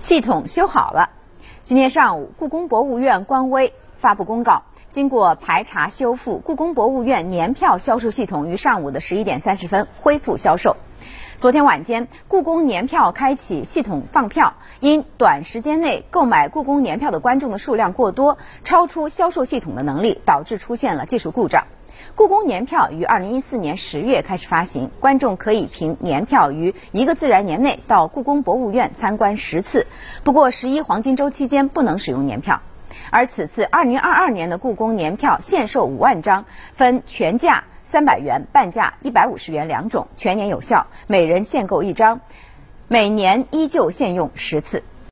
系统修好了。今天上午，故宫博物院官微发布公告，经过排查修复，故宫博物院年票销售系统于上午的十一点三十分恢复销售。昨天晚间，故宫年票开启系统放票，因短时间内购买故宫年票的观众的数量过多，超出销售系统的能力，导致出现了技术故障。故宫年票于二零一四年十月开始发行，观众可以凭年票于一个自然年内到故宫博物院参观十次。不过十一黄金周期间不能使用年票。而此次二零二二年的故宫年票限售五万张，分全价三百元、半价一百五十元两种，全年有效，每人限购一张，每年依旧限用十次。